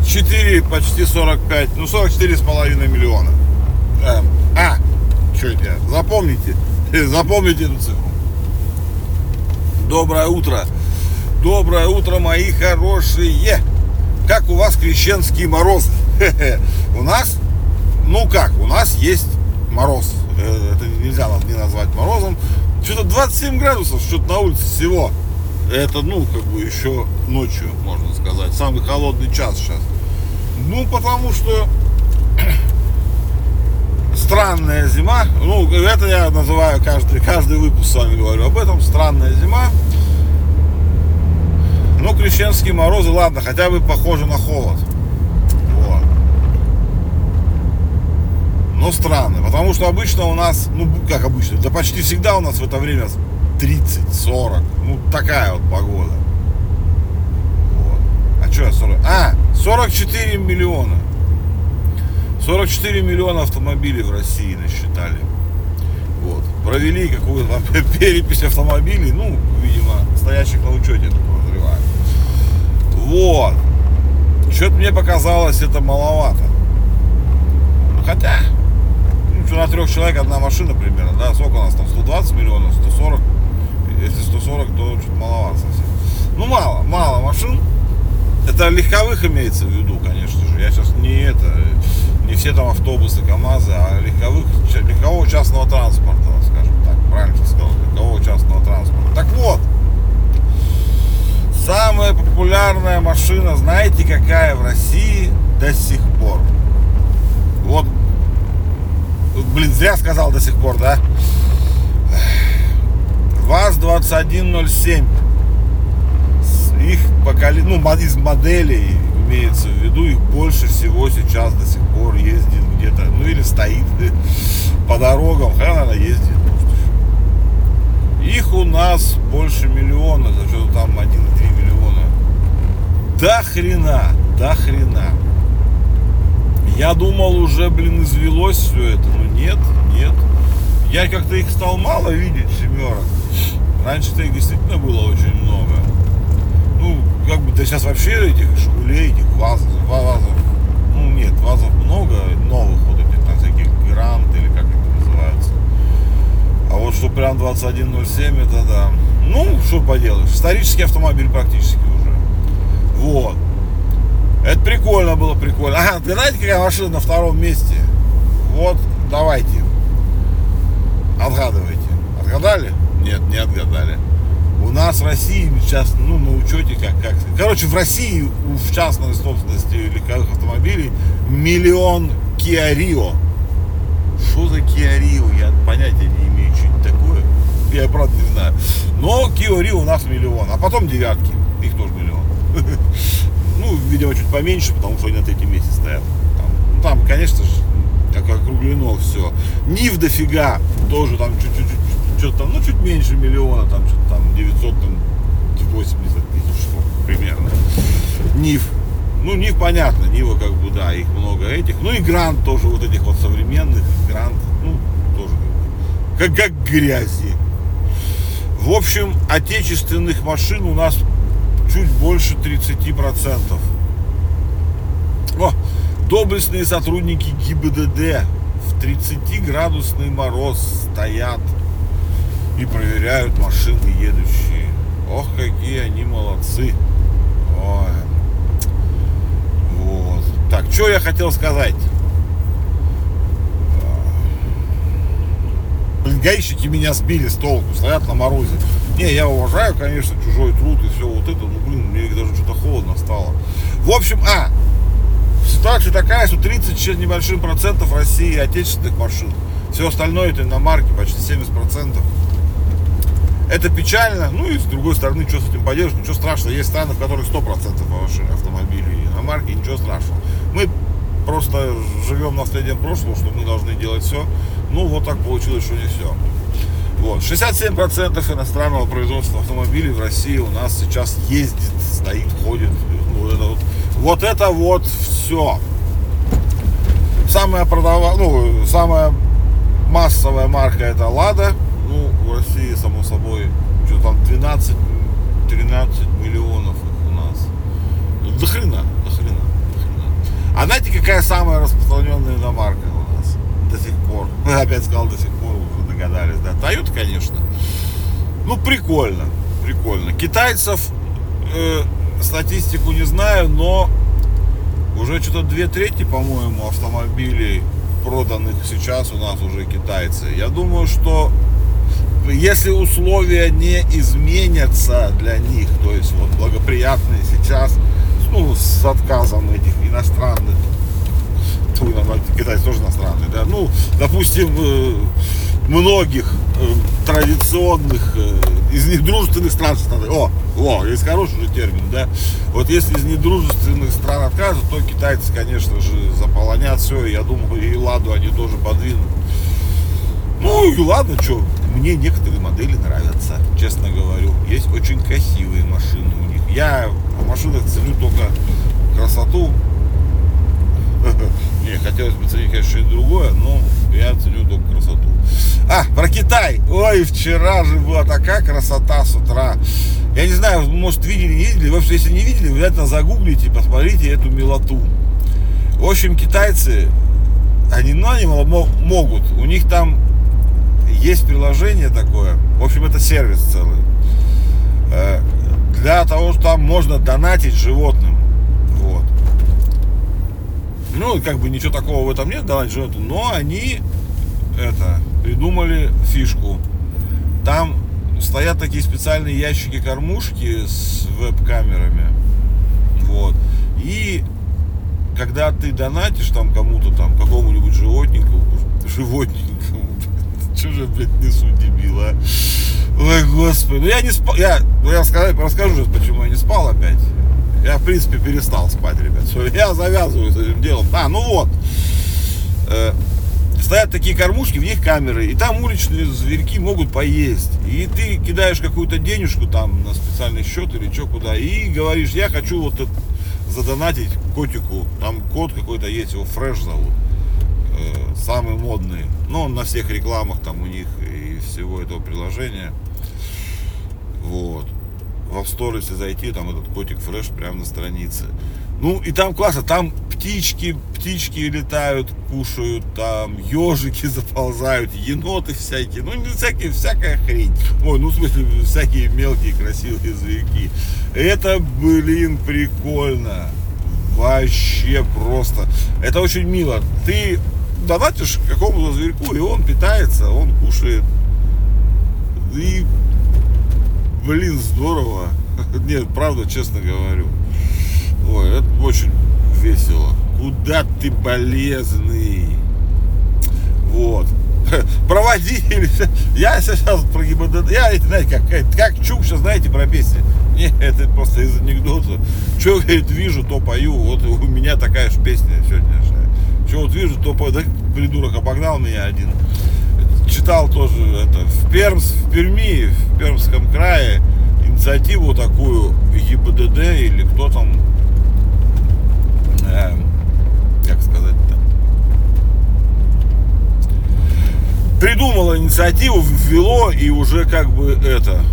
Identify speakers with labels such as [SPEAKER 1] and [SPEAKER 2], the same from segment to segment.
[SPEAKER 1] почти, почти 45, ну 44 с половиной миллиона. Эм, а, что это? Запомните, запомните эту цифру. Доброе утро. Доброе утро, мои хорошие. Как у вас крещенские морозы? У нас, ну как, у нас есть мороз. Э, это нельзя не назвать морозом. Что-то 27 градусов, что-то на улице всего. Это, ну, как бы еще ночью, можно сказать. Самый холодный час сейчас. Ну, потому что странная зима. Ну, это я называю каждый, каждый выпуск с вами говорю об этом. Странная зима. Ну, крещенские морозы, ладно, хотя бы похоже на холод. Вот. Но странно, потому что обычно у нас, ну, как обычно, да почти всегда у нас в это время 30-40. Ну, такая вот погода. Вот. А что я 40? А, 44 миллиона. 44 миллиона автомобилей в России насчитали. Вот. Провели какую-то перепись автомобилей, ну, видимо, стоящих на учете, это подозреваю. Вот. Что-то мне показалось это маловато. Хотя, ну, на трех человек одна машина примерно, да, сколько у нас там, 120 миллионов, 140 если 140, то чуть маловато совсем. Ну, мало, мало машин. Это легковых имеется в виду, конечно же. Я сейчас не это, не все там автобусы, КАМАЗы, а легковых, легкового частного транспорта, скажем так, правильно сказал, легкового частного транспорта. Так вот, самая популярная машина, знаете, какая в России до сих пор? Вот, блин, зря сказал до сих пор, да? ВАЗ-2107. Их поколе... ну, из моделей имеется в виду, их больше всего сейчас до сих пор ездит где-то, ну или стоит по дорогам, хотя она ездит. Их у нас больше миллиона, за что-то там 1,3 миллиона. До хрена, до хрена. Я думал уже, блин, извелось все это, но нет, нет. Я как-то их стал мало видеть, семерок. Раньше-то их действительно было очень много. Ну, как бы, да сейчас вообще этих шкулей, этих вазов, вазов, ну нет, вазов много новых вот этих, там всяких грант или как это называется. А вот что прям 2107, это да. Ну, что поделаешь, исторический автомобиль практически уже. Вот. Это прикольно было, прикольно. Ага, ты знаете, какая машина на втором месте? Вот, давайте. Отгадывайте. Отгадали? Нет, не отгадали. У нас в России сейчас, ну, на учете, как, как... Короче, в России в частной собственности легковых автомобилей миллион Kia Rio. Что за Kia Rio? Я понятия не имею, что это такое. Я правда не знаю. Но Kia Rio у нас миллион. А потом девятки. Их тоже миллион. Ну, видимо, чуть поменьше, потому что они на третьем месте стоят. Там, ну, там конечно же, как округлено все. Нив дофига, тоже там чуть-чуть что-то там, ну, чуть меньше миллиона, там, что-то там 980 тысяч штук примерно. НИФ. Ну, НИФ понятно, Нива как бы, да, их много этих. Ну, и Грант тоже, вот этих вот современных, Грант, ну, тоже как, как грязи. В общем, отечественных машин у нас чуть больше 30%. О, доблестные сотрудники ГИБДД в 30-градусный мороз стоят и проверяют машины едущие. Ох, какие они молодцы. Ой. Вот. Так, что я хотел сказать? Блин, гаишники меня сбили с толку, стоят на морозе. Не, я уважаю, конечно, чужой труд и все вот это, ну, блин, мне даже что-то холодно стало. В общем, а, ситуация такая, что 30 с небольшим процентов России отечественных машин. Все остальное это иномарки, почти 70 процентов. Это печально, ну и с другой стороны, что с этим поделаешь, ничего страшного. Есть страны, в которых 100% ваши автомобили и иномарки, ничего страшного. Мы просто живем наследием прошлого, что мы должны делать все. Ну, вот так получилось, что не все. Вот. 67% иностранного производства автомобилей в России у нас сейчас ездит, стоит, ходит. Вот это вот, вот, это вот все. Самая продава... ну, самая массовая марка это Лада ну, России, само собой, что там 12, 13 миллионов их у нас. Ну, до хрена, до хрена, до хрена. А знаете, какая самая распространенная иномарка у нас до сих пор? Опять сказал до сих пор, уже догадались, да? Toyota, конечно. Ну, прикольно, прикольно. Китайцев э, статистику не знаю, но уже что-то две трети, по-моему, автомобилей проданных сейчас у нас уже китайцы. Я думаю, что если условия не изменятся для них, то есть вот благоприятные сейчас, ну, с отказом этих иностранных, китайцы тоже иностранные, да, ну, допустим, э, многих э, традиционных, э, из недружественных стран, о, о, есть хороший же термин, да, вот если из недружественных стран откажут, то китайцы, конечно же, заполонят все, я думаю, и Ладу они тоже подвинут. Ну и ладно, что, мне некоторые модели нравятся, честно говорю. Есть очень красивые машины у них. Я в машинах ценю только красоту. Не, хотелось бы ценить, конечно, что-то другое, но я ценю только красоту. А, про Китай. Ой, вчера же была такая красота с утра. Я не знаю, может, видели, не видели. В общем, если не видели, обязательно загуглите, посмотрите эту милоту. В общем, китайцы, они, ну, они могут. У них там есть приложение такое. В общем, это сервис целый. Э, для того, что там можно донатить животным. Вот. Ну, как бы ничего такого в этом нет, донатить животным. Но они это придумали фишку. Там стоят такие специальные ящики-кормушки с веб-камерами. Вот. И когда ты донатишь там кому-то там, какому-нибудь животнику, животнику, что же, блядь, несу, дебила? Ой, господи. Ну я не спал. Я, ну, я расскажу сейчас, почему я не спал опять. Я, в принципе, перестал спать, ребят. Все, я завязываю с этим делом. А, ну вот. Э, стоят такие кормушки, в них камеры, и там уличные зверьки могут поесть. И ты кидаешь какую-то денежку там на специальный счет или что куда, и говоришь, я хочу вот это задонатить котику, там кот какой-то есть, его Фреш зовут э, самый модный. Ну, он на всех рекламах там у них и всего этого приложения. Вот. В App Store, если зайти, там этот котик фреш прямо на странице. Ну, и там классно, там птички, птички летают, кушают, там ежики заползают, еноты всякие, ну, не всякие, всякая хрень. Ой, ну, в смысле, всякие мелкие красивые зверьки. Это, блин, прикольно. Вообще просто. Это очень мило. Ты донатишь какому-то зверьку, и он питается, он кушает. И, блин, здорово. Нет, правда, честно говорю. Ой, это очень весело. Куда ты полезный? Вот. Проводили. Я сейчас про ГИБДД. Я, знаете, как, как Чук сейчас, знаете, про песни. Нет, это просто из анекдота. Что, говорит, вижу, то пою. Вот у меня такая же песня сегодняшняя. Что вот вижу, то да, придурок обогнал меня один. Читал тоже это в Пермс, в Перми, в Пермском крае. Инициативу такую ЕБДД или кто там, э, как сказать-то, придумала инициативу, ввело и уже как бы это.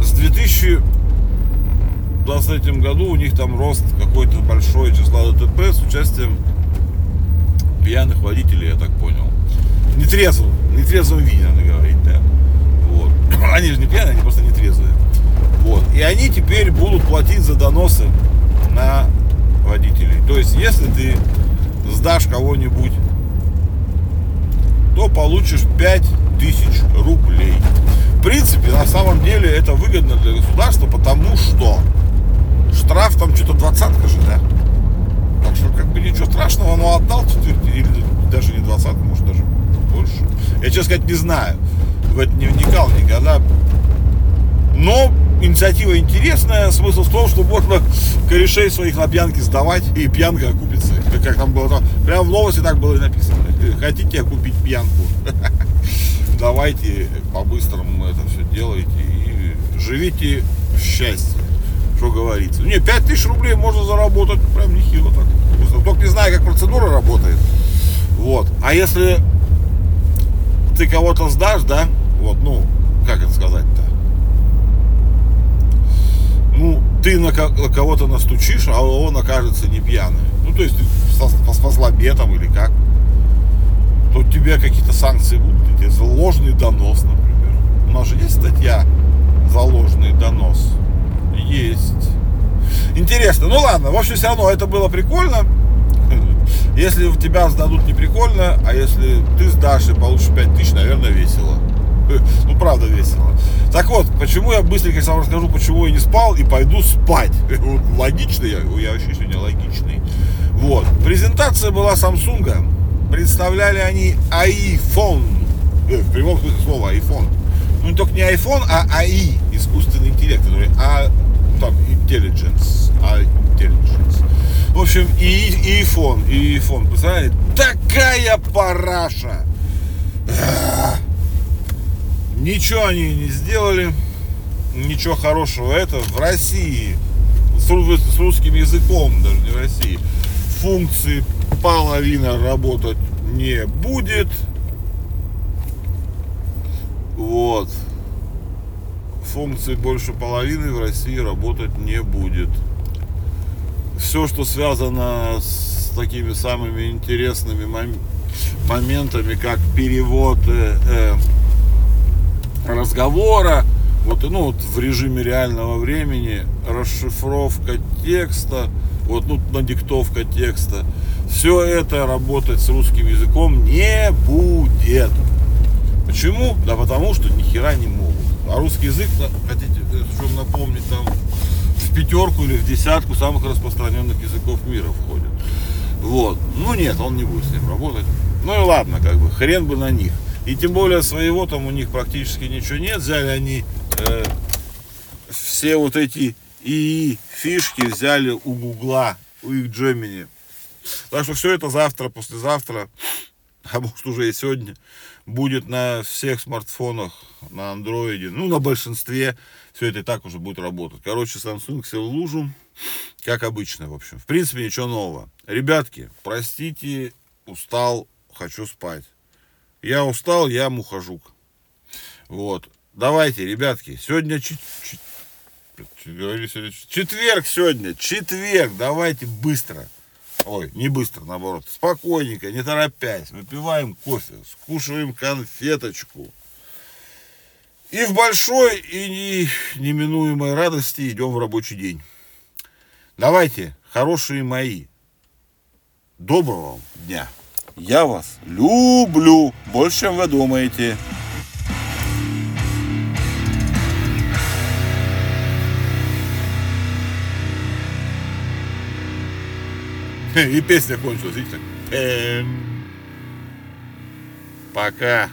[SPEAKER 1] С 2000 2023 году у них там рост какой-то большой числа ДТП с участием пьяных водителей, я так понял. Нетрезвым, нетрезвым виде, надо говорить, да. Вот. Они же не пьяные, они просто нетрезвые. Вот. И они теперь будут платить за доносы на водителей. То есть, если ты сдашь кого-нибудь, то получишь 5000 рублей. В принципе, на самом деле это выгодно для государства, потому что штраф там что-то двадцатка же, да? Так что как бы ничего страшного, но отдал или даже не двадцатка, может даже больше. Я, честно сказать, не знаю. В это не вникал никогда. Но инициатива интересная. Смысл в том, что можно корешей своих на пьянке сдавать, и пьянка окупится. Как там было там. Прямо в новости так было и написано. Хотите окупить пьянку? Давайте по-быстрому это все делайте и живите в счастье что говорится. Не, 5 тысяч рублей можно заработать прям нехило так. Только не знаю, как процедура работает. Вот. А если ты кого-то сдашь, да, вот, ну, как это сказать-то? Ну, ты на кого-то настучишь, а он окажется не пьяный. Ну, то есть по, по слабе там или как. То у тебя какие-то санкции будут, тебе за донос, например. У нас же есть статья за донос. Есть. Интересно. Ну ладно, в общем, все равно это было прикольно. Если в тебя сдадут не прикольно, а если ты сдашь и получишь 5 тысяч, наверное, весело. Ну, правда весело. Так вот, почему я быстренько сам расскажу, почему я не спал и пойду спать. Вот, логичный я, я вообще сегодня логичный. Вот. Презентация была Samsung. Представляли они iPhone. Э, в прямом смысле слова iPhone. Ну, не только не iPhone, а AI, искусственный интеллект, который а, там, intelligence, а intelligence. В общем, и, и iPhone, и iPhone, представляете, такая параша. Ничего они не сделали, ничего хорошего. Это в России, с, с русским языком, даже не в России, функции половина работать не будет. Вот. Функции больше половины в России работать не будет. Все, что связано с такими самыми интересными моментами, как перевод э, э, разговора, вот, ну, вот в режиме реального времени, расшифровка текста, вот, ну, надиктовка текста, все это работать с русским языком не будет. Почему? Да потому что ни хера не могут. А русский язык, хотите, э, чтобы напомнить, там в пятерку или в десятку самых распространенных языков мира входит. Вот. Ну нет, он не будет с ним работать. Ну и ладно, как бы, хрен бы на них. И тем более своего там у них практически ничего нет. Взяли они э, все вот эти и фишки взяли у Гугла, у их Gemini. Так что все это завтра, послезавтра, а может уже и сегодня, будет на всех смартфонах, на андроиде, ну на большинстве, все это и так уже будет работать. Короче, Samsung сел в лужу, как обычно, в общем. В принципе, ничего нового. Ребятки, простите, устал, хочу спать. Я устал, я мухожук. Вот. Давайте, ребятки, сегодня чуть, чуть, четверг сегодня, четверг, давайте быстро. Ой, не быстро, наоборот, спокойненько, не торопясь. Выпиваем кофе, скушиваем конфеточку. И в большой и неминуемой радости идем в рабочий день. Давайте, хорошие мои, доброго вам дня. Я вас люблю больше, чем вы думаете. И песня кончилась, видите? Пока.